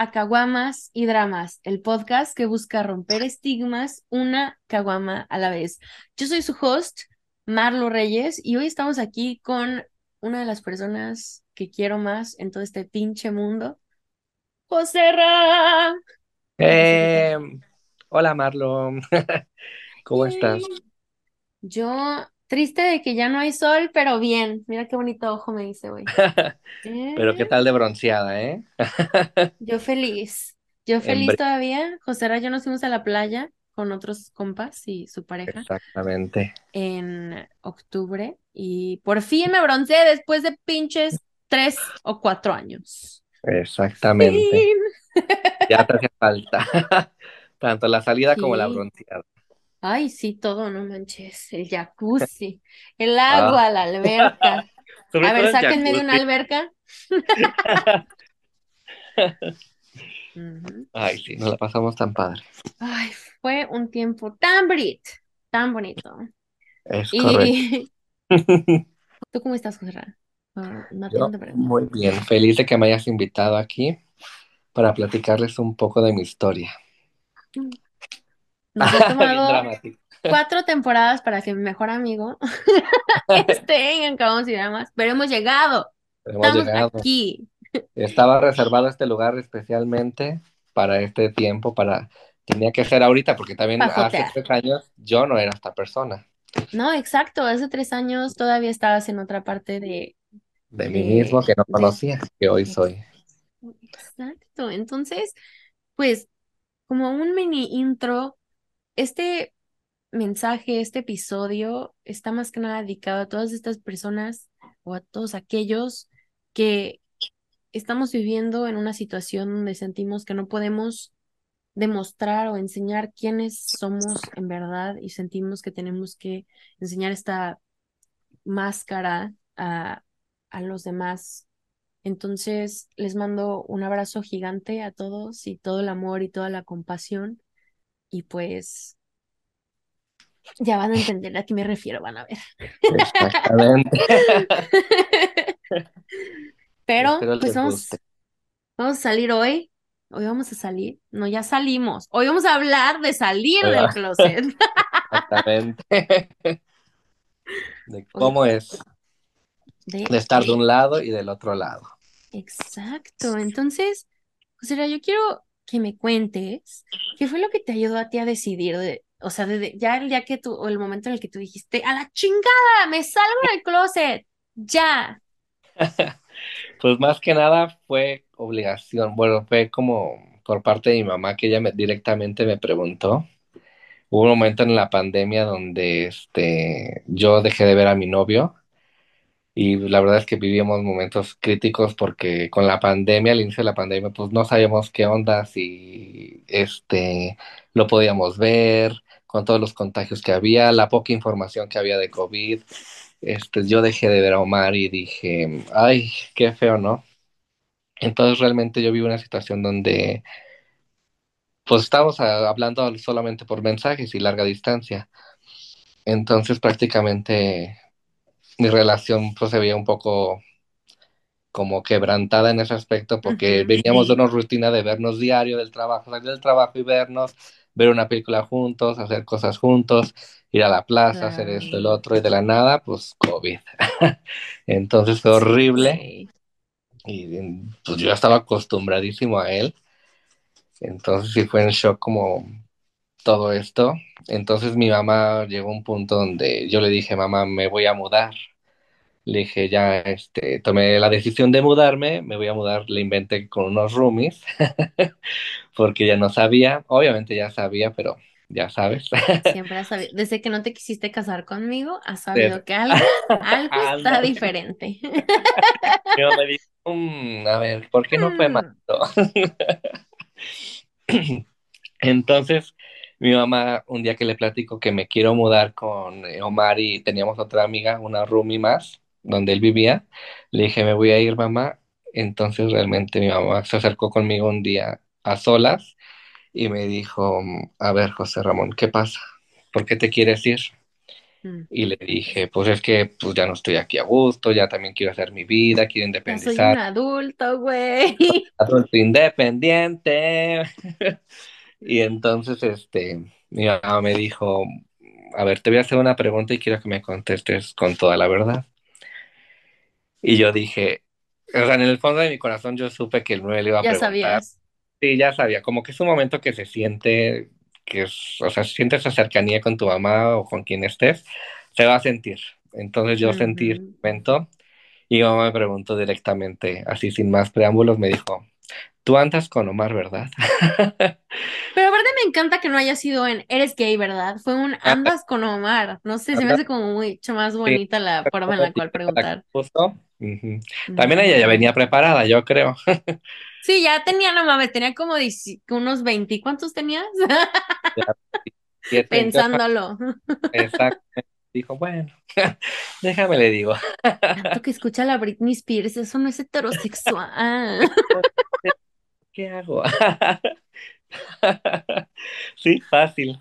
A Caguamas y Dramas, el podcast que busca romper estigmas una caguama a la vez. Yo soy su host, Marlo Reyes, y hoy estamos aquí con una de las personas que quiero más en todo este pinche mundo, José Ra. Eh, hola Marlo, ¿cómo estás? Yo, triste de que ya no hay sol, pero bien. Mira qué bonito ojo me dice hoy. Pero qué tal de bronceada, ¿eh? Yo feliz. Yo feliz todavía. José Ra yo nos fuimos a la playa con otros compas y su pareja Exactamente, en octubre y por fin me bronceé después de pinches tres o cuatro años. exactamente. Fin. Ya te hacía falta. Tanto la salida como la bronceada. Ay, sí, todo, no manches. El jacuzzi, el Ah, agua, la alberca. A ver, sáquenme de una alberca. Ay, sí, nos la pasamos tan padre. Ay, fue un tiempo tan bonito, tan bonito. Es. Y ¿tú cómo estás, José? Ah, no Yo muy bien, feliz de que me hayas invitado aquí para platicarles un poco de mi historia. Nos ha tomado cuatro temporadas para que mi mejor amigo esté en Acabamos y Dramas, pero hemos llegado. Hemos Estamos llegado. aquí. Estaba reservado este lugar especialmente para este tiempo, para tenía que ser ahorita, porque también hace tres años yo no era esta persona No, exacto. Hace tres años todavía estabas en otra parte de, de mí mismo que no de... conocía, que hoy soy. Exacto. Entonces, pues, como un mini intro, este mensaje, este episodio está más que nada dedicado a todas estas personas o a todos aquellos que estamos viviendo en una situación donde sentimos que no podemos demostrar o enseñar quiénes somos en verdad y sentimos que tenemos que enseñar esta máscara a, a los demás. Entonces, les mando un abrazo gigante a todos y todo el amor y toda la compasión y pues ya van a entender a qué me refiero, van a ver. Exactamente. Pero pues vamos, vamos a salir hoy. Hoy vamos a salir. No, ya salimos. Hoy vamos a hablar de salir del closet. Exactamente. De cómo es de, de estar de un lado y del otro lado. exacto. Entonces, José, Ra, yo quiero que me cuentes qué fue lo que te ayudó a ti a decidir de, o sea, de, ya el día que tú, o el momento en el que tú dijiste, a la chingada, me salgo del closet, ya. Pues más que nada fue obligación, bueno, fue como por parte de mi mamá que ella me, directamente me preguntó. Hubo un momento en la pandemia donde este, yo dejé de ver a mi novio y la verdad es que vivíamos momentos críticos porque con la pandemia, al inicio de la pandemia, pues no sabíamos qué onda, si este, lo podíamos ver, con todos los contagios que había, la poca información que había de COVID. Este, yo dejé de ver a Omar y dije, ay, qué feo, ¿no? Entonces realmente yo vivo una situación donde pues estábamos hablando solamente por mensajes y larga distancia. Entonces prácticamente mi relación pues se veía un poco como quebrantada en ese aspecto porque veníamos de una rutina de vernos diario del trabajo, salir del trabajo y vernos, ver una película juntos, hacer cosas juntos, ir a la plaza, hacer esto, el otro y de la nada pues COVID. Entonces fue horrible y pues yo estaba acostumbradísimo a él. Entonces sí fue en shock como todo esto. Entonces mi mamá llegó a un punto donde yo le dije, mamá, me voy a mudar. Le dije, ya, este, tomé la decisión de mudarme, me voy a mudar, le inventé con unos roomies, porque ya no sabía, obviamente ya sabía, pero ya sabes. Siempre has sabido, desde que no te quisiste casar conmigo, has sabido que algo, algo está diferente. Mamá me dijo, "Mm, a ver, ¿por qué no fue malo? Mm, Entonces, mi mamá, un día que le platico que me quiero mudar con eh, Omar y teníamos otra amiga, una roomie más, donde él vivía, le dije, me voy a ir, mamá. Entonces, realmente mi mamá se acercó conmigo un día a solas y me dijo, a ver, José Ramón, ¿qué pasa? ¿Por qué te quieres ir? Mm. y le dije, pues es que pues ya no estoy aquí a gusto, ya también quiero hacer mi vida, quiero Ya soy un independizar, adulto, güey. adulto independiente. Y entonces, este, mi mamá me dijo, a ver, te voy a hacer una pregunta y quiero que me contestes con toda la verdad. Y yo dije, o sea, en el fondo de mi corazón yo supe que él me lo iba a Ya preguntar. sabías. Sí, ya sabía, como que es un momento que se siente, que es, o sea, sientes esa cercanía con tu mamá o con quien estés, se va a sentir. Entonces yo sentí ese Ujú. momento y mi mamá me preguntó directamente, así sin más preámbulos, me dijo, tú andas con Omar, ¿verdad? Me encanta que no haya sido en eres gay, ¿verdad? Fue un Andas, con Omar. No sé, se me hace como mucho más sí, bonita la forma en la cual preguntar. Ujú. También ella ya venía preparada, yo creo. Sí, ya tenía, no mames, tenía como 10 unos 20. ¿Cuántos tenías? Ya, siete, 28 Pensándolo. Exacto. Dijo, bueno, déjame le digo. Tanto que escucha la Britney Spears, eso no es heterosexual. ¿Qué hago? Sí, fácil.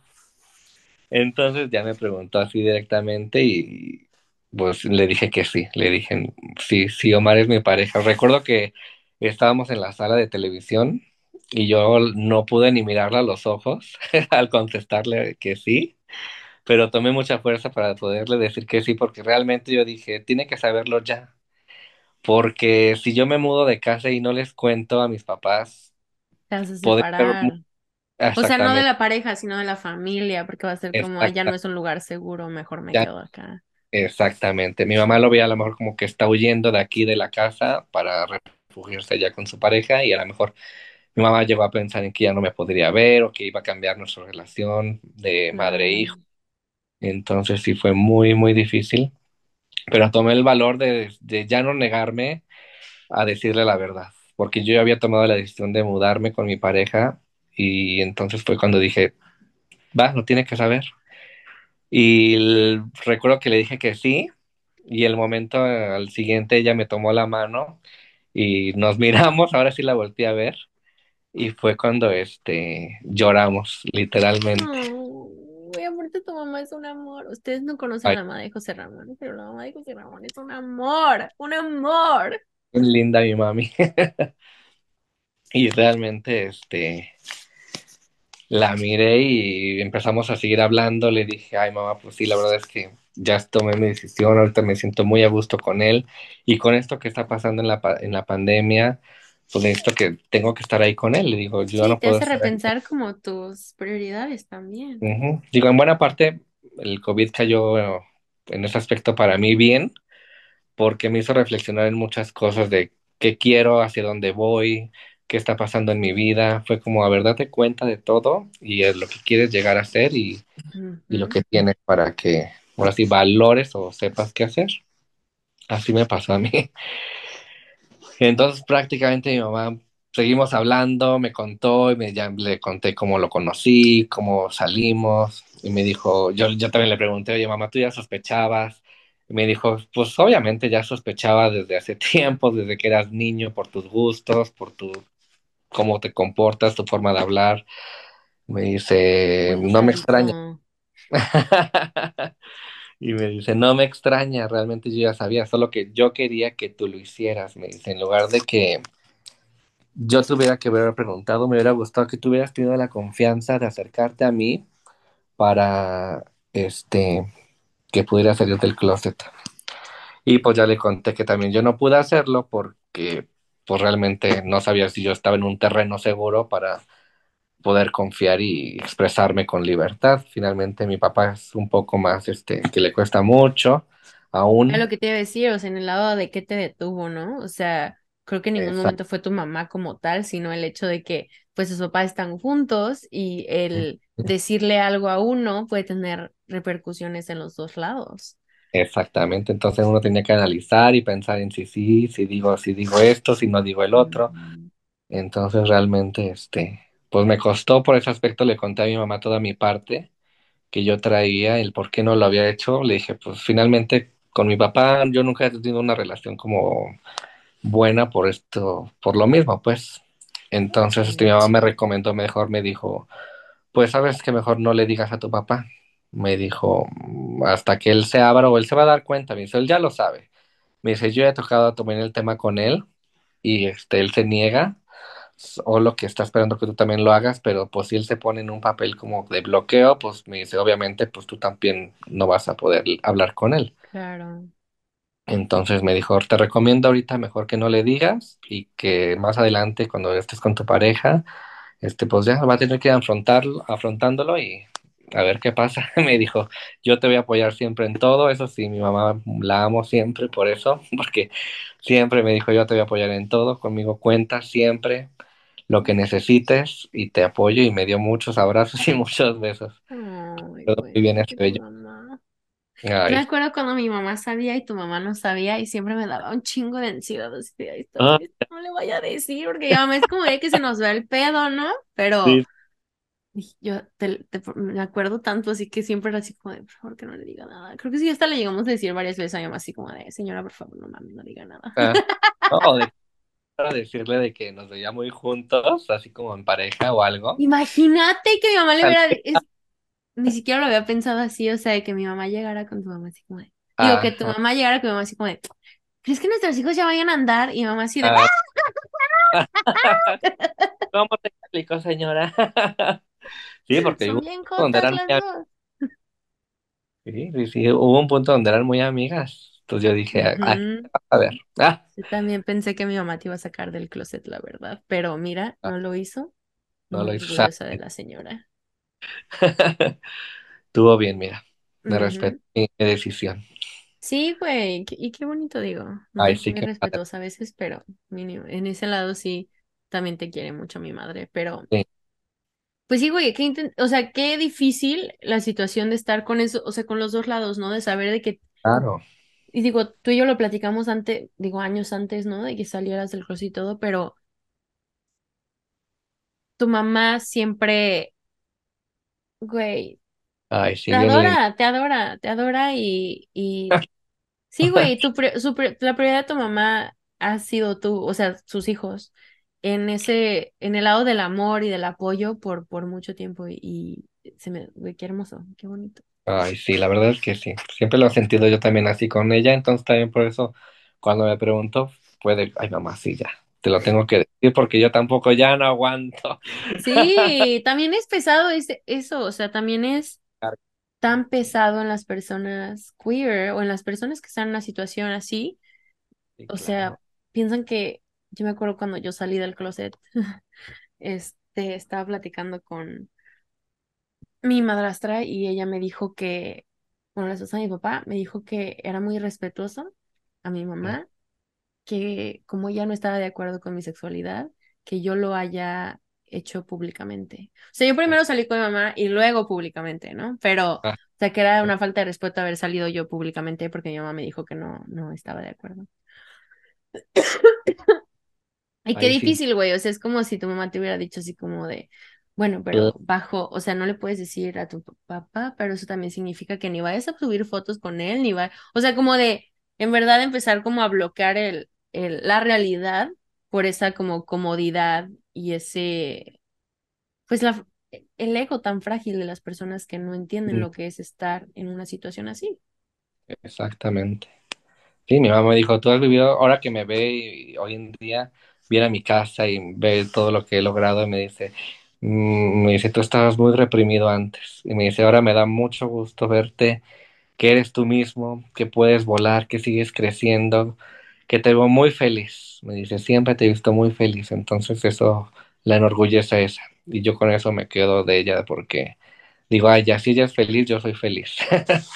Entonces ya me preguntó así directamente y pues le dije que sí. Le dije, sí, sí, Omar es mi pareja. Recuerdo que estábamos en la sala de televisión y yo no pude ni mirarla a los ojos al contestarle que sí, pero tomé mucha fuerza para poderle decir que sí porque realmente yo dije, tiene que saberlo ya. Porque si yo me mudo de casa y no les cuento a mis papás, Te separar. O sea, no de la pareja, sino de la familia, porque va a ser como, "Ay, ya no es un lugar seguro, mejor me ya- quedo acá. exactamente. Mi mamá lo veía a lo mejor como que está huyendo de aquí de la casa para refugiarse allá con su pareja y a lo mejor mi mamá llegó a pensar en que ya no me podría ver o que iba a cambiar nuestra relación de madre e hijo. Entonces sí fue muy, muy difícil, pero tomé el valor de, de ya no negarme a decirle la verdad, porque yo ya había tomado la decisión de mudarme con mi pareja y entonces fue cuando dije, va, no tiene que saber. Y el- recuerdo que le dije que sí y el momento al siguiente ella me tomó la mano y nos miramos, ahora sí la volteé a ver y fue cuando este lloramos, literalmente. Güey, aparte tu mamá es un amor. Ustedes no conocen a Ay, la mamá de José Ramón, pero la mamá de José Ramón es un amor, un amor. Qué linda mi mami. Y realmente este La miré y empezamos a seguir hablando. Le dije, ay mamá, pues sí, la verdad es que ya tomé mi decisión, ahorita me siento muy a gusto con él. Y con esto que está pasando en la, pa- en la pandemia, pues necesito que tengo que estar ahí con él. Le digo, yo Sí, no te puedo hace estar aquí. repensar como tus prioridades también. Ujú. Digo, en buena parte, el COVID cayó bueno, en ese aspecto para mí bien, porque me hizo reflexionar en muchas cosas de qué quiero, hacia dónde voy, qué está pasando en mi vida. Fue como, a ver, date cuenta de todo y es lo que quieres llegar a ser y y lo que tienes para que ahora sí valores o sepas qué hacer. Así me pasó a mí. Entonces prácticamente mi mamá seguimos hablando, me contó y me, ya le conté cómo lo conocí, cómo salimos y me dijo, yo, yo también le pregunté, oye mamá, ¿tú ya sospechabas? Me dijo, pues obviamente ya sospechaba desde hace tiempo, desde que eras niño, por tus gustos, por tu, cómo te comportas, tu forma de hablar. Me dice, Muy no me extraña. Y me dice, no me extraña, realmente yo ya sabía, solo que yo quería que tú lo hicieras. Me dice, en lugar de que yo tuviera que haber preguntado, me hubiera gustado que tú hubieras tenido la confianza de acercarte a mí para, este, que pudiera salir del closet. Y pues ya le conté que también yo no pude hacerlo porque, pues realmente no sabía si yo estaba en un terreno seguro para poder confiar y expresarme con libertad. Finalmente mi papá es un poco más, este, que le cuesta mucho Es aún. lo que te iba a decir, o sea, en el lado de qué te detuvo, ¿no? O sea, creo que en ningún Exacto. momento fue tu mamá como tal, sino el hecho de que, pues, sus papás están juntos y el decirle algo a uno puede tener repercusiones en los dos lados. Exactamente. Entonces uno tenía que analizar y pensar en si sí, si digo, si digo esto, si no digo el otro. Entonces realmente, este, pues me costó por ese aspecto, le conté a mi mamá toda mi parte que yo traía, el por qué no lo había hecho. Le dije, pues finalmente con mi papá yo nunca he tenido una relación como buena por esto, por lo mismo, pues. Entonces, mi Sí. mamá me recomendó mejor, me dijo, pues sabes que mejor no le digas a tu papá. Me dijo, "Mm, hasta que él se abra o él se va a dar cuenta. Me dice, él ya lo sabe. Me dice, yo he tocado también el tema con él y este, él se niega o lo que está esperando que tú también lo hagas, pero pues si él se pone en un papel como de bloqueo, pues me dice, obviamente, pues tú también no vas a poder hablar con él. Claro. Entonces me dijo, te recomiendo ahorita mejor que no le digas y que más adelante cuando estés con tu pareja, este, pues ya va a tener que ir afrontarlo, afrontándolo y a ver qué pasa. Me dijo, yo te voy a apoyar siempre en todo, eso sí, mi mamá la amo siempre por eso, porque siempre me dijo, yo te voy a apoyar en todo, conmigo cuentas siempre lo que necesites y te apoyo y me dio muchos abrazos y muchos besos. Ay, Todo muy bien ese qué tu bello. mamá. Yo me acuerdo cuando mi mamá sabía y tu mamá no sabía y siempre me daba un chingo de ansiedad, así de, "Ay, está ah, no le vaya a decir, porque mamá es como de que se nos ve el pedo, ¿no? Pero sí, yo te- te- me acuerdo tanto, así que siempre era así como de, por favor, que no le diga nada. Creo que sí, hasta le llegamos a decir varias veces a mi mamá, así como de, señora, por favor, no mames, no diga nada. ah, no, de para decirle de que nos veía muy juntos, así como en pareja o algo. Imagínate que mi mamá le hubiera, es, ni siquiera lo había pensado así, o sea, de que mi mamá llegara con tu mamá así como de, digo, que tu mamá llegara con mi mamá así como de, ¿crees que nuestros hijos ya vayan a andar? Y mi mamá así de, ah, ¿Cómo te explico, señora? Sí, porque hubo un punto donde eran muy. Sí, sí, sí, hubo un punto donde eran muy amigas. Entonces yo dije, a, Ujú. a ver, ah, Yo también pensé que mi mamá te iba a sacar del closet, la verdad. Pero mira, ah, no lo hizo. no lo hizo. de la señora. Estuvo bien, mira. Me respeto Ujú. mi mi decisión. Sí, güey. Y qué bonito digo. No Ay, sí muy que respetuosa a veces, pero mínimo. En ese lado sí, también te quiere mucho mi madre. Pero, Sí, pues sí, güey, qué o sea, qué difícil la situación de estar con eso, o sea, con los dos lados, ¿no? De saber de que, claro. y digo, tú y yo lo platicamos antes, digo, años antes, ¿no? De que salieras del closet y todo, pero tu mamá siempre Güey, Ay, te adora, te adora, te adora y, y sí, güey, tu, pri- su pri- la prioridad de tu mamá ha sido tú, o sea, sus hijos, en ese, en el lado del amor y del apoyo por, por mucho tiempo y, y se me, güey, qué hermoso, qué bonito. Ay, sí, la verdad es que sí. Siempre lo he sentido yo también así con ella, entonces también por eso cuando me preguntó fue de, ay mamá, sí, ya, te lo tengo que decir porque yo tampoco ya no aguanto. Sí, también es pesado ese, eso, o sea, también es tan pesado en las personas queer o en las personas que están en una situación así, Sí, o sea, piensan que, yo me acuerdo cuando yo salí del closet. este, estaba platicando con mi madrastra y ella me dijo que, bueno, la esposa de mi papá me dijo que era muy respetuoso a mi mamá, que como ella no estaba de acuerdo con mi sexualidad, que yo lo haya hecho públicamente. O sea, yo primero salí con mi mamá y luego públicamente, ¿no? Pero, o Ah, sea, que era una falta de respeto haber salido yo públicamente porque mi mamá me dijo que no, no estaba de acuerdo. Y qué difícil, güey. O sea, es como si tu mamá te hubiera dicho así como de, bueno, pero bajo, o sea, no le puedes decir a tu papá, pero eso también significa que ni vayas a subir fotos con él, ni va, o sea, como de, en verdad empezar como a bloquear el, el, la realidad por esa como comodidad y ese, pues la, el ego tan frágil de las personas que no entienden lo que es estar en una situación así. exactamente. Sí, mi mamá me dijo, tú has vivido, ahora que me ve y hoy en día viene a mi casa y ve todo lo que he logrado y me dice, mm, me dice, tú estabas muy reprimido antes. Y me dice, ahora me da mucho gusto verte, que eres tú mismo, que puedes volar, que sigues creciendo, que te veo muy feliz. Me dice, siempre te he visto muy feliz. Entonces eso la enorgullece esa. Y yo con eso me quedo de ella porque digo, ay, ya si ella es feliz, yo soy feliz.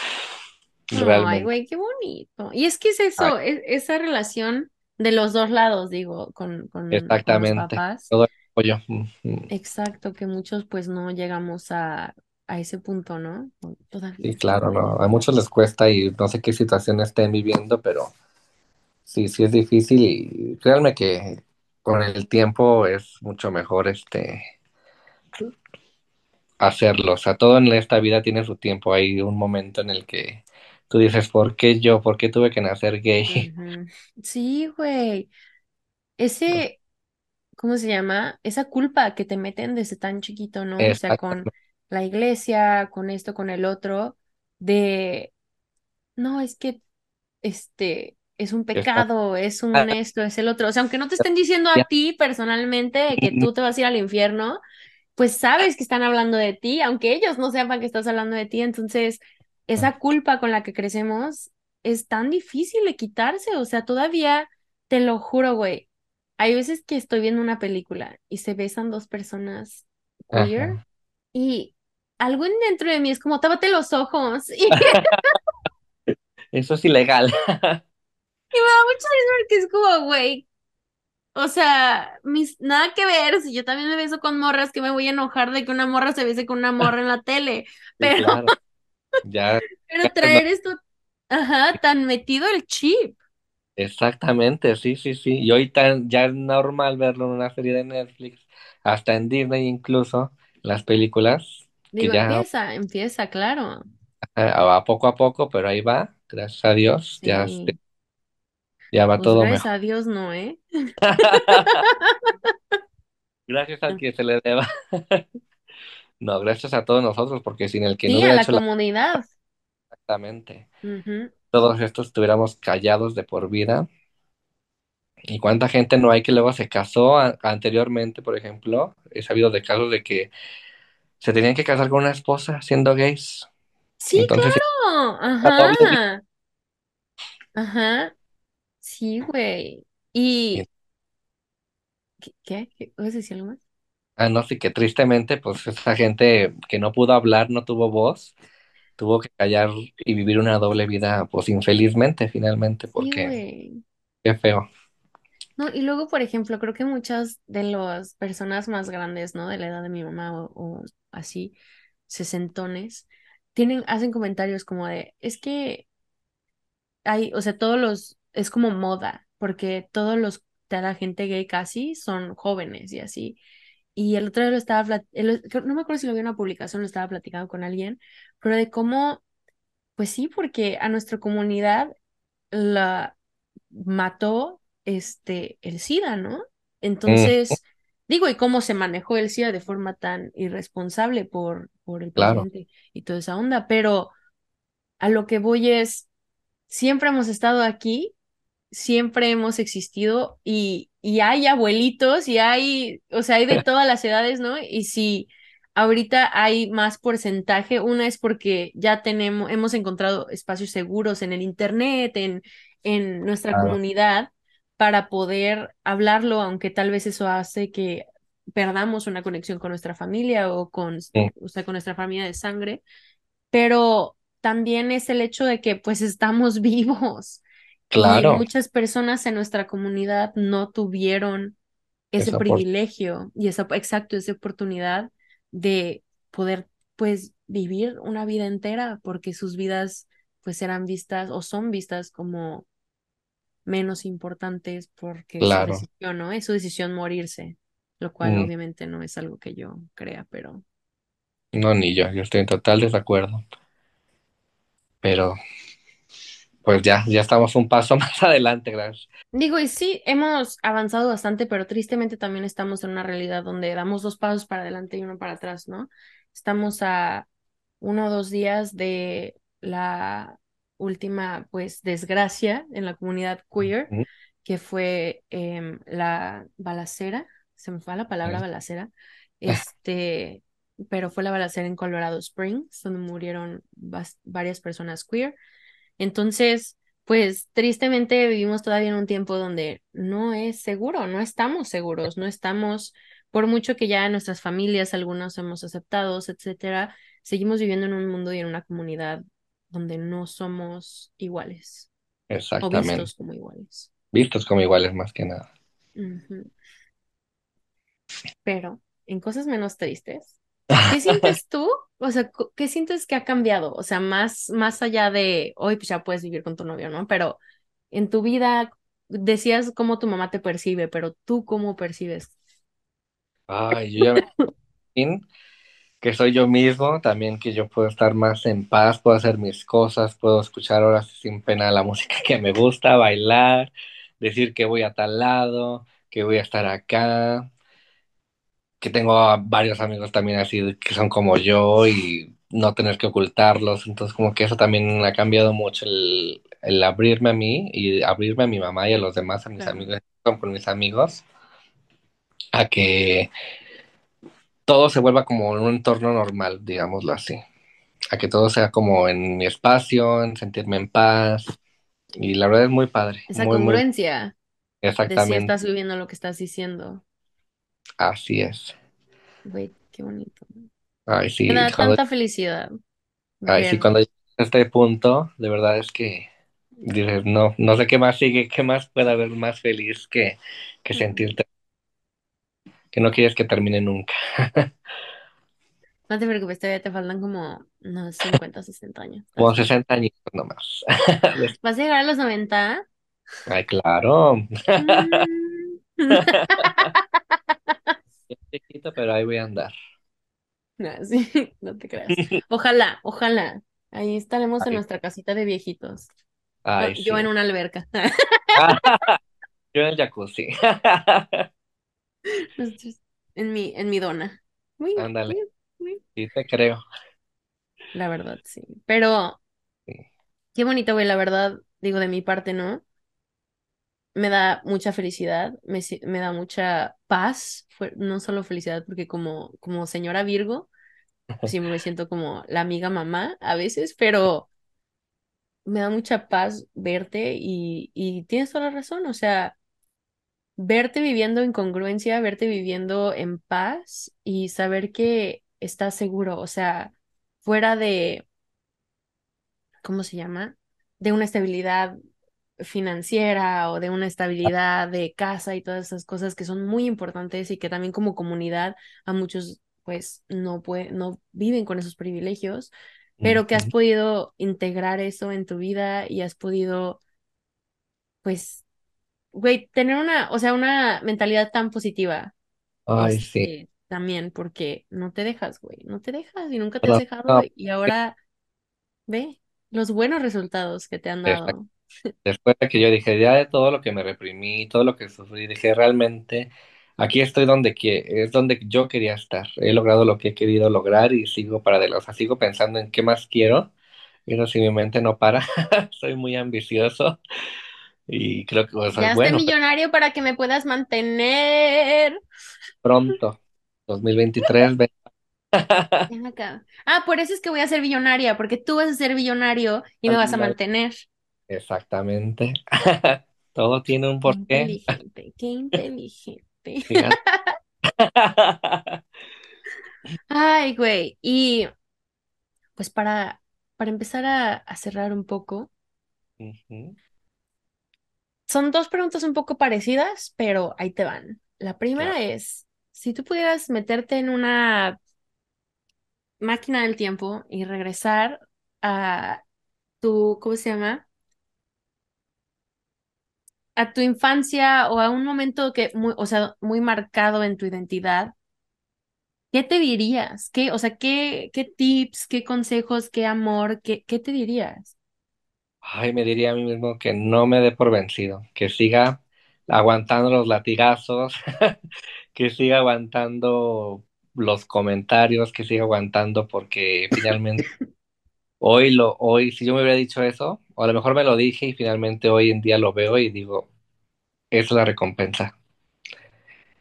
Ay, güey, qué bonito. Y es que es eso, es, esa relación de los dos lados, digo, con, con, con los exactamente. papás. Todo apoyo. Ujú. Exacto, que muchos pues no llegamos a, a ese punto, ¿no? O Sí, Todavía. claro, no. A muchos les cuesta y no sé qué situación estén viviendo, pero sí, sí es difícil y créanme que con el tiempo es mucho mejor este hacerlo. O sea, todo en esta vida tiene su tiempo. Hay un momento en el que tú dices, ¿por qué yo? ¿Por qué tuve que nacer gay? Ujú. Sí, güey. Ese, ¿cómo se llama? Esa culpa que te meten desde tan chiquito, ¿no? O sea, con Exactamente. la iglesia, con esto, con el otro, de, no, es que este es un pecado, es un esto, es el otro. O sea, aunque no te estén diciendo a ti personalmente que tú te vas a ir al infierno, pues sabes que están hablando de ti, aunque ellos no sepan que estás hablando de ti. Entonces, esa culpa con la que crecemos es tan difícil de quitarse. O sea, todavía, te lo juro, güey, hay veces que estoy viendo una película y se besan dos personas queer Ajá. y algo en dentro de mí es como, tápate los ojos. Eso es ilegal. Y me da mucha risa porque es como, güey, o sea, mis, nada que ver, si yo también me beso con morras, que me voy a enojar de que una morra se bese con una morra en la tele, Sí, pero, claro. Ya, pero no- traer esto, ajá, tan metido el chip. exactamente, sí, sí, sí. Y hoy tan, ya es normal verlo en una serie de Netflix, hasta en Disney incluso, las películas, que Digo, ya empieza, empieza, claro. va poco a poco, pero ahí va, gracias a Dios, ya, Sí, ya va pues todo gracias mejor. a Dios no, ¿eh? Gracias al que se le deba. No, gracias a todos nosotros, porque sin el que no Sí, a hubiera la hecho la comunidad. exactamente, todos estos estuviéramos callados de por vida. ¿Y cuánta gente no hay que luego se casó a- anteriormente, por ejemplo? He sabido de casos de que se tenían que casar con una esposa siendo gays. Sí, Entonces, claro, ajá, ajá, sí, güey. Y, ¿Y qué? ¿Qué? ¿Qué? ¿Puedes decir algo más? ah, no, sí que tristemente, pues esa gente que no pudo hablar, no tuvo voz, tuvo que callar y vivir una doble vida, pues infelizmente, finalmente, Sí, porque güey. qué feo. No, y luego, por ejemplo, creo que muchas de las personas más grandes, ¿no? De la edad de mi mamá o, o así, sesentones, tienen, hacen comentarios como de, es que hay, o sea, todos los, es como moda, porque todos los, de la gente gay casi son jóvenes y así. Y el otro día lo estaba, el- no me acuerdo si lo vi en una publicación, lo estaba platicando con alguien, pero de cómo, pues sí, porque a nuestra comunidad la mató este el SIDA, ¿no? Mm, Entonces, digo, y cómo se manejó el SIDA de forma tan irresponsable por, por el claro, presidente y toda esa onda, pero a lo que voy es, siempre hemos estado aquí siempre hemos existido y, y hay abuelitos y hay, o sea, hay de todas las edades, ¿no? Y si ahorita hay más porcentaje, una es porque ya tenemos, hemos encontrado espacios seguros en el internet, en, en nuestra claro. comunidad, para poder hablarlo, aunque tal vez eso hace que perdamos una conexión con nuestra familia o con, Mm, o sea, con nuestra familia de sangre, pero también es el hecho de que pues estamos vivos y claro, muchas personas en nuestra comunidad no tuvieron ese privilegio y esa, exacto, esa oportunidad de poder pues vivir una vida entera porque sus vidas pues eran vistas o son vistas como menos importantes porque es su claro. decisión, ¿no? Es su decisión morirse, lo cual Mm, obviamente no es algo que yo crea, pero no, ni yo, yo estoy en total desacuerdo. Pero pues ya, ya estamos un paso más adelante, gracias. Digo, y sí, hemos avanzado bastante, pero tristemente también estamos en una realidad donde damos dos pasos para adelante y uno para atrás, ¿no? Estamos a uno o dos días de la última, pues, desgracia en la comunidad queer, que fue em, la balacera, se me fue la palabra balacera, este, pero fue la balacera en Colorado Springs, donde murieron varias personas queer. Entonces, pues tristemente vivimos todavía en un tiempo donde no es seguro, no estamos seguros, no estamos, por mucho que ya nuestras familias, algunos hemos aceptado, etcétera, seguimos viviendo en un mundo y en una comunidad donde no somos iguales o Exactamente. vistos como iguales. Vistos como iguales más que nada. Pero en cosas menos tristes, ¿qué sientes tú? O sea, ¿qué sientes que ha cambiado? O sea, más, más allá de hoy, pues ya puedes vivir con tu novio, ¿no? Pero en tu vida decías cómo tu mamá te percibe, pero tú cómo percibes. Ay, yo ya me que soy yo mismo, también que yo puedo estar más en paz, puedo hacer mis cosas, puedo escuchar ahora sí sin pena la música que me gusta, bailar, decir que voy a tal lado, que voy a estar acá. Que tengo a varios amigos también así que son como yo y no tener que ocultarlos. Entonces, como que eso también ha cambiado mucho el, el abrirme a mí y abrirme a mi mamá y a los demás, a mis Claro. amigos, con mis amigos, a que todo se vuelva como en un entorno normal, digámoslo así. A que todo sea como en mi espacio, en sentirme en paz. Y la verdad es muy padre, Esa muy, muy congruencia de si exactamente estás viviendo lo que estás diciendo. Así es. Güey, qué bonito. Ay, Me da cuando, tanta felicidad ay, sí, ver. cuando llegas a este punto, de verdad es que dices, no, no sé qué más sigue, qué más puede haber más feliz que, que sentirte, que no quieres que termine nunca. No te preocupes, todavía te faltan como unos 50 60 años. Estás bien. 60 años nomás. ¿Vas a llegar a los 90? Ay, claro. Mm. Es chiquito, pero ahí voy a andar. No, sí, no te creas. Ojalá, ojalá. Ahí estaremos en nuestra casita de viejitos. Ay, yo en una alberca. Yo en el jacuzzi. En mi, en mi dona. Muy, Ándale, muy, muy. sí te creo. La verdad, sí. Pero Sí. qué bonito, güey, la verdad, digo de mi parte, ¿no? Me da mucha felicidad, me, me da mucha paz, no solo felicidad, porque como, como señora Virgo, sí me siento como la amiga mamá a veces, pero me da mucha paz verte y, y tienes toda la razón, o sea, verte viviendo en congruencia, verte viviendo en paz y saber que estás seguro, o sea, fuera de ¿cómo se llama? De una estabilidad financiera o de una estabilidad de casa y todas esas cosas que son muy importantes y que también como comunidad a muchos pues no puede, no viven con esos privilegios, pero que has podido integrar eso en tu vida y has podido pues, güey, tener una, o sea, una mentalidad tan positiva, Ay, sí. este, también porque no te dejas, güey, no te dejas y nunca te has dejado y ahora ve los buenos resultados que te han dado. Después de que yo dije, ya de todo lo que me reprimí, todo lo que sufrí, dije, realmente aquí estoy donde que es donde yo quería estar. He logrado lo que he querido lograr y sigo para adelante. O sea, sigo pensando en qué más quiero. Pero si mi mente no para, soy muy ambicioso y creo que, o sea, Ya bueno, millonario para que me puedas mantener. pronto, 2023, ve- Ven. Ah, por eso es que voy a ser billonaria, porque tú vas a ser billonario y me vas a mantener. Exactamente. Todo tiene un Qué porqué, inteligente, qué inteligente. fíjate. Ay, güey. Y pues para, para empezar a, a cerrar un poco, son dos preguntas un poco parecidas, pero ahí te van. La claro. primera es, si tú pudieras meterte en una máquina del tiempo y regresar a tu, ¿cómo se llama? A tu infancia o a un momento que, muy, o sea, muy marcado en tu identidad, ¿qué te dirías? ¿Qué, o sea, qué, qué tips, qué consejos, qué amor, qué, qué te dirías? Ay, me diría a mí mismo que no me dé por vencido, que siga aguantando los latigazos, que siga aguantando los comentarios, que siga aguantando porque finalmente hoy lo, hoy, si yo me hubiera dicho eso, o a lo mejor me lo dije y finalmente hoy en día lo veo y digo, es la recompensa.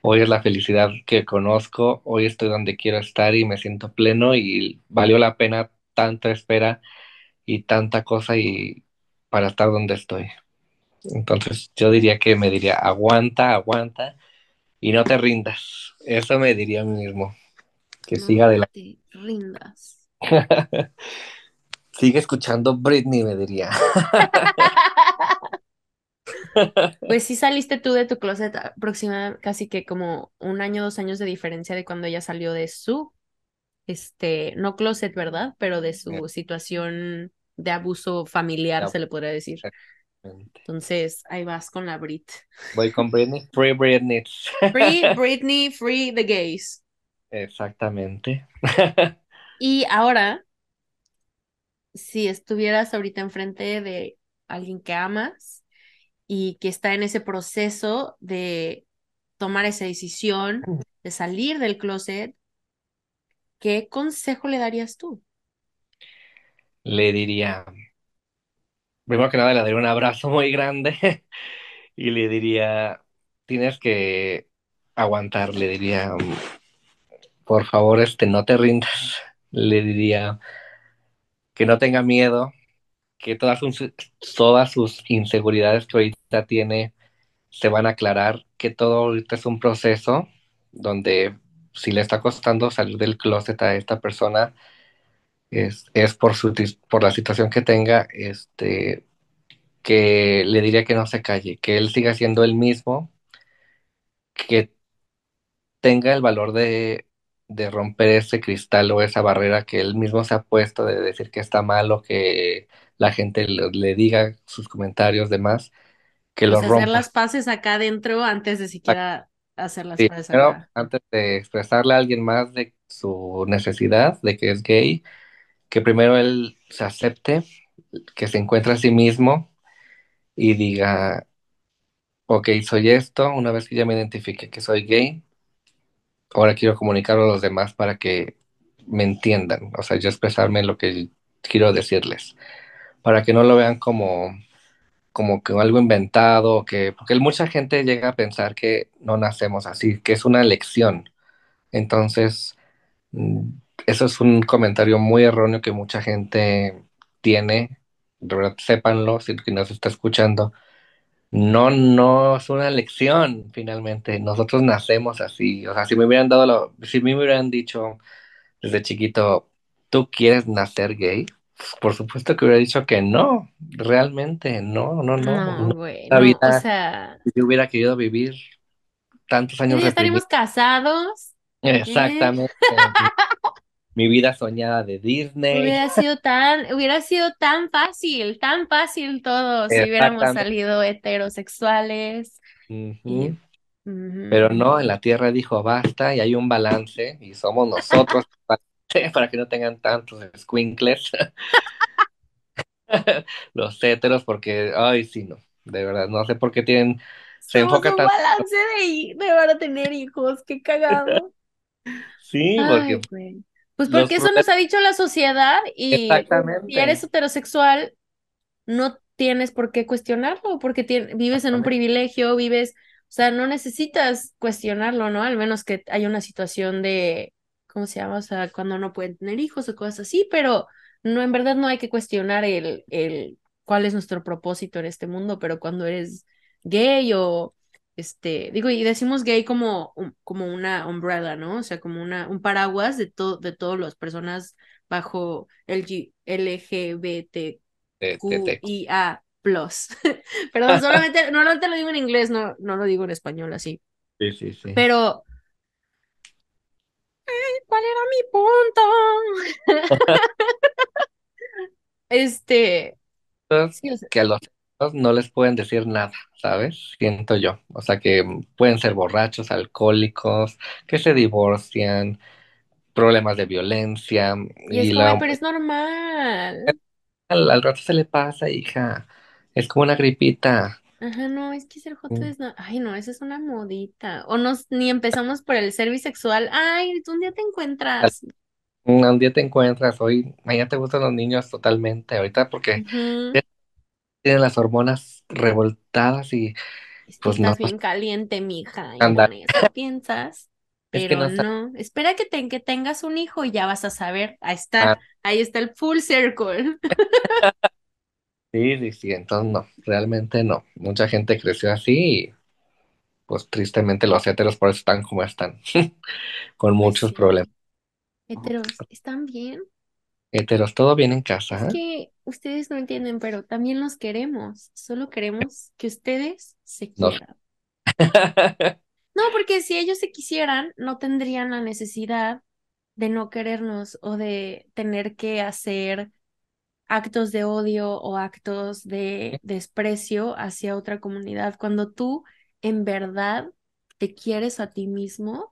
Hoy es la felicidad que conozco, hoy estoy donde quiero estar y me siento pleno y valió la pena tanta espera y tanta cosa y para estar donde estoy. Entonces yo diría que me diría, aguanta, aguanta y no te rindas. Eso me diría a mí mismo, que siga No adelante. te rindas. Sigue escuchando Britney, me diría. Pues sí saliste tú de tu closet aproximadamente casi que como un año, dos años de diferencia de cuando ella salió de su, este, no closet, ¿verdad? Pero de su situación de abuso familiar, se le podría decir. Entonces, ahí vas con la Brit. Voy con Britney, Free Britney. Free Britney, free the gays. Exactamente. Y ahora, si estuvieras ahorita enfrente de alguien que amas y que está en ese proceso de tomar esa decisión de salir del closet, ¿qué consejo le darías tú? Le diría, primero que nada, le daría un abrazo muy grande y le diría, tienes que aguantar, le diría, por favor, este, no te rindas, le diría que no tenga miedo, que todas sus, todas sus inseguridades que ahorita tiene se van a aclarar, que todo ahorita es un proceso donde si le está costando salir del closet a esta persona, es, es por, su, por la situación que tenga, este, que le diría que no se calle, que él siga siendo el mismo, que tenga el valor de, de romper ese cristal o esa barrera que él mismo se ha puesto de decir que está mal o que la gente le, le diga sus comentarios demás, que O lo sea, hacer rompa. las paces acá adentro antes de siquiera hacer las Sí, paces pero acá. antes de expresarle a alguien más de su necesidad, de que es gay, que primero él se acepte, que se encuentre a sí mismo y diga, ok, soy esto, una vez que ya me identifique que soy gay, ahora quiero comunicarlo a los demás para que me entiendan, o sea, yo expresarme lo que quiero decirles, para que no lo vean como, como que algo inventado, que, porque mucha gente llega a pensar que no nacemos así, que es una elección. Entonces, mm, eso es un comentario muy erróneo que mucha gente tiene, de verdad, sépanlo, si quien nos está escuchando. No, no es una elección, finalmente. Nosotros nacemos así. O sea, si me hubieran dado lo, si me hubieran dicho desde chiquito, ¿tú quieres nacer gay? Por supuesto que hubiera dicho que no, realmente, no, no, no. No, No, güey, la no, o sea, si yo hubiera querido vivir tantos años ya estaríamos casados. Exactamente. Mi vida soñada de Disney. Hubiera sido tan, hubiera sido tan fácil, tan fácil todo si hubiéramos salido heterosexuales y. Pero no, en la Tierra dijo basta y hay un balance y somos nosotros para que no tengan tantos squinkles los héteros porque, ay, sí, no, de verdad, no sé por qué tienen, se Somos enfoca un tanto, balance de, de van a tener hijos, qué cagado. sí, porque güey. Pues los porque eso nos ha dicho la sociedad y si exactamente, eres heterosexual, no tienes por qué cuestionarlo, porque vives en un privilegio, vives, o sea, no necesitas cuestionarlo, ¿no? Al menos que haya una situación de, ¿cómo se llama? O sea, cuando no pueden tener hijos o cosas así, pero no, en verdad no hay que cuestionar el, el cuál es nuestro propósito en este mundo, pero cuando eres gay o, este, digo, y decimos gay como, como una umbrella, ¿no? O sea, como una, un paraguas de todo, de todas las personas bajo el G- LGBT te, te, Q te- I A plus. Perdón, solamente, normalmente lo digo en inglés, no, no lo digo en español así. sí, sí, sí. Pero, ¿cuál era mi punto? Este, sea, que a los no les pueden decir nada, ¿sabes? Siento yo, o sea, que pueden ser borrachos, alcohólicos, que se divorcian, problemas de violencia y es y como, la pero es normal. Al, al rato se le pasa, hija. Es como una gripita. Ajá, no, es que ser joto Mm, es, no, ay, no, esa es una modita. O nos, ni empezamos por el ser bisexual. Ay, tú un día te encuentras. Un, día te encuentras, hoy, mañana te gustan los niños totalmente. Ahorita porque. Tienen las hormonas revoltadas y Es que pues no estás bien caliente, mija, y por eso piensas, Es que pero no no. Espera que, te, que tengas un hijo y ya vas a saber. Ahí está, ahí está el full circle. Sí, sí, sí. Entonces no, realmente no. Mucha gente creció así y pues tristemente los héteros por eso están como están, con Pues muchos problemas. heteros, ¿están bien? Héteros, todo bien en casa, Es ¿eh? que ustedes no entienden, pero también los queremos. Solo queremos que ustedes se No. quieran. No, porque si ellos se quisieran, no tendrían la necesidad de no querernos o de tener que hacer actos de odio o actos de desprecio hacia otra comunidad. Cuando tú en verdad te quieres a ti mismo,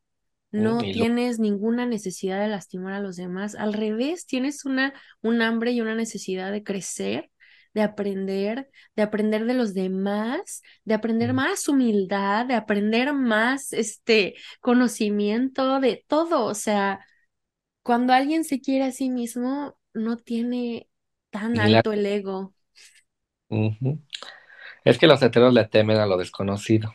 no Y lo- tienes ninguna necesidad de lastimar a los demás. Al revés, tienes una, un hambre y una necesidad de crecer, de aprender, de aprender de los demás, de aprender más humildad, de aprender más este conocimiento de todo. O sea, cuando alguien se quiere a sí mismo, no tiene tan la- alto el ego. Es que los heteros le temen a lo desconocido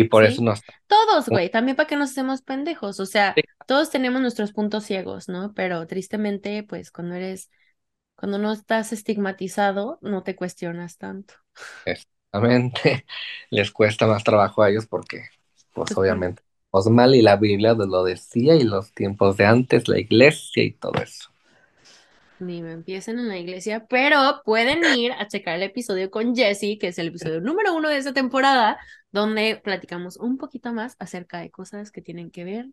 y por eso ¿Sí? nos... Todos, güey, también para que nos hacemos pendejos. O sea, todos tenemos nuestros puntos ciegos, ¿no? Pero tristemente, pues cuando eres, cuando no estás estigmatizado, no te cuestionas tanto. Exactamente, les cuesta más trabajo a ellos porque, pues Pues por, obviamente, mal y la Biblia lo decía y los tiempos de antes, la iglesia y todo eso. Ni me empiecen en la iglesia, pero pueden ir a checar el episodio con Jesse, que es el episodio número uno de esta temporada, donde platicamos un poquito más acerca de cosas que tienen que ver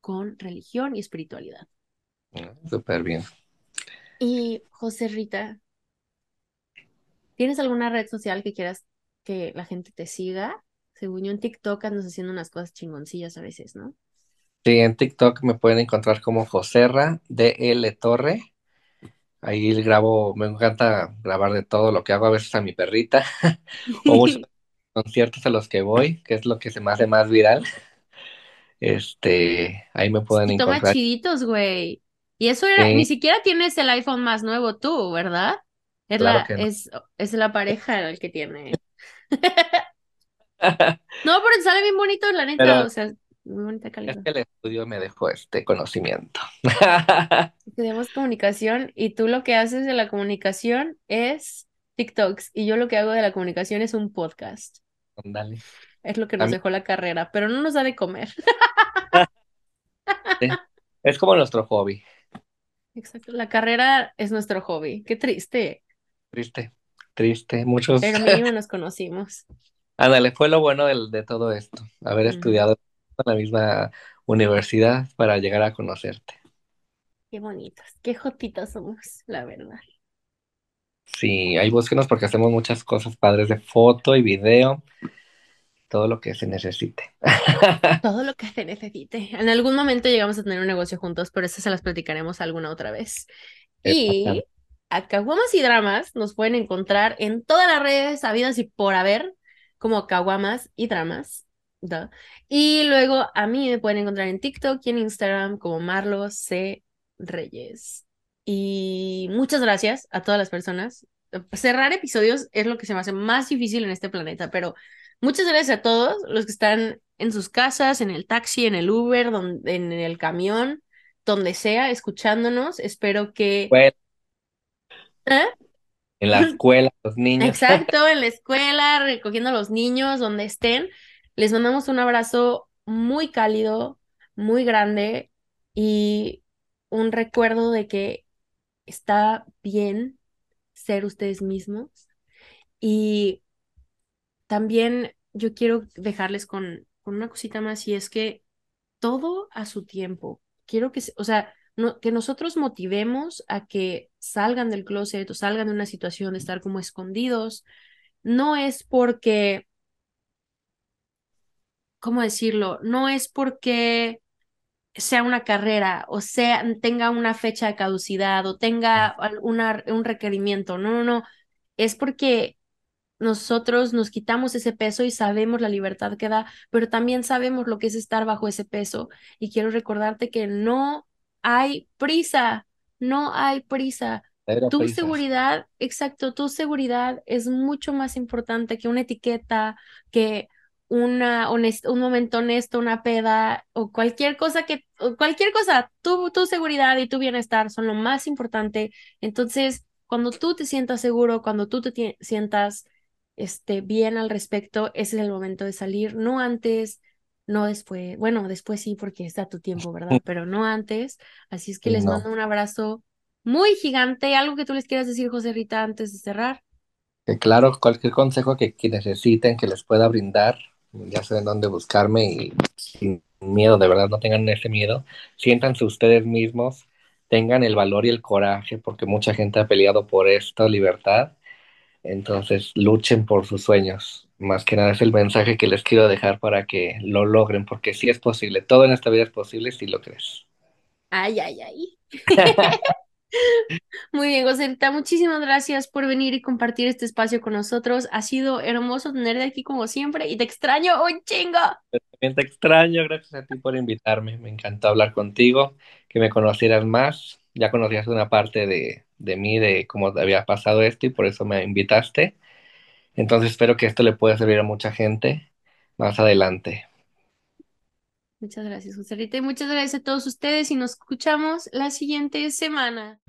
con religión y espiritualidad. Mm, Súper bien. Y José Rita, ¿tienes alguna red social que quieras que la gente te siga? Según yo en TikTok andas haciendo unas cosas chingoncillas a veces, ¿no? Sí, en TikTok me pueden encontrar como Joserra DL Torre. Ahí grabo, me encanta grabar de todo lo que hago, a veces a mi perrita, o muchos conciertos a los que voy, que es lo que se me hace más viral. Este, ahí me pueden toma encontrar. chiditos, güey. Y eso era, ni siquiera tienes el iPhone más nuevo tú, ¿verdad? Es claro la, no. es, es la pareja el que tiene. No, pero sale bien bonito, la neta, Pero o sea, muy bonita es calidad. que el estudio me dejó este conocimiento. Tenemos comunicación y tú lo que haces de la comunicación es TikToks y yo lo que hago de la comunicación es un podcast. Ándale. Es lo que nos dejó la carrera, pero no nos da de comer. sí. Es como nuestro hobby. Exacto, la carrera es nuestro hobby. Qué triste, Triste, triste. Muchos. pero mínimo nos conocimos. Ándale, fue lo bueno del- de, todo esto, haber estudiado en la misma universidad para llegar a conocerte. Qué bonitos, qué jotitos somos, la verdad. Sí, ahí búsquenos porque hacemos muchas cosas padres de foto y video, todo lo que se necesite. Todo lo que se necesite. En algún momento llegamos a tener un negocio juntos, pero eso se las platicaremos alguna otra vez. Y a Caguamas y Dramas nos pueden encontrar en todas las redes habidas y por haber, como Caguamas y Dramas. Duh. Y luego a mí me pueden encontrar en TikTok y en Instagram como Marlos C. Reyes. Y muchas gracias a todas las personas. Cerrar episodios es lo que se me hace más difícil en este planeta, pero muchas gracias a todos los que están en sus casas, en el taxi, en el Uber, donde, en el camión, donde sea, escuchándonos. Espero que... Bueno, ¿Eh? en la escuela, los niños, Exacto, en la escuela, recogiendo a los niños, donde estén. Les mandamos un abrazo muy cálido, muy grande y un recuerdo de que está bien ser ustedes mismos. Y también yo quiero dejarles con, con una cosita más y es que todo a su tiempo. Quiero que, o sea, que nosotros motivemos a que salgan del closet o salgan de una situación de estar como escondidos. No es porque, ¿cómo decirlo? No es porque sea una carrera o sea, tenga una fecha de caducidad o tenga una, un requerimiento. No, no, no. Es porque nosotros nos quitamos ese peso y sabemos la libertad que da, pero también sabemos lo que es estar bajo ese peso. Y quiero recordarte que no hay prisa, no hay prisa. Tu prisas. seguridad, exacto, tu seguridad es mucho más importante que una etiqueta, que una honest- un momento honesto, una peda o cualquier cosa que, o cualquier cosa, tu, tu seguridad y tu bienestar son lo más importante. Entonces, cuando tú te sientas seguro, cuando tú te sientas este, bien al respecto, ese es el momento de salir, no antes, no después, bueno, después sí, porque está tu tiempo, ¿verdad? Pero no antes. Así es que les no, mando un abrazo muy gigante. ¿Algo que tú les quieras decir, José Rita, antes de cerrar? que claro, cualquier consejo que, que necesiten, que les pueda brindar, ya saben dónde buscarme y sin miedo, de verdad, no tengan ese miedo, siéntanse ustedes mismos, tengan el valor y el coraje, porque mucha gente ha peleado por esta libertad, entonces luchen por sus sueños. Más que nada es el mensaje que les quiero dejar para que lo logren, porque sí es posible, todo en esta vida es posible si lo crees. Ay, ay, ay. Muy bien, Joselita, muchísimas gracias por venir y compartir este espacio con nosotros. Ha sido hermoso tenerte aquí como siempre y te extraño un chingo. También te extraño, gracias a ti por invitarme. Me encantó hablar contigo, que me conocieras más. Ya conocías una parte de, de mí, de cómo había pasado esto y por eso me invitaste. Entonces espero que esto le pueda servir a mucha gente más adelante. Muchas gracias, Joselita, y muchas gracias a todos ustedes y nos escuchamos la siguiente semana.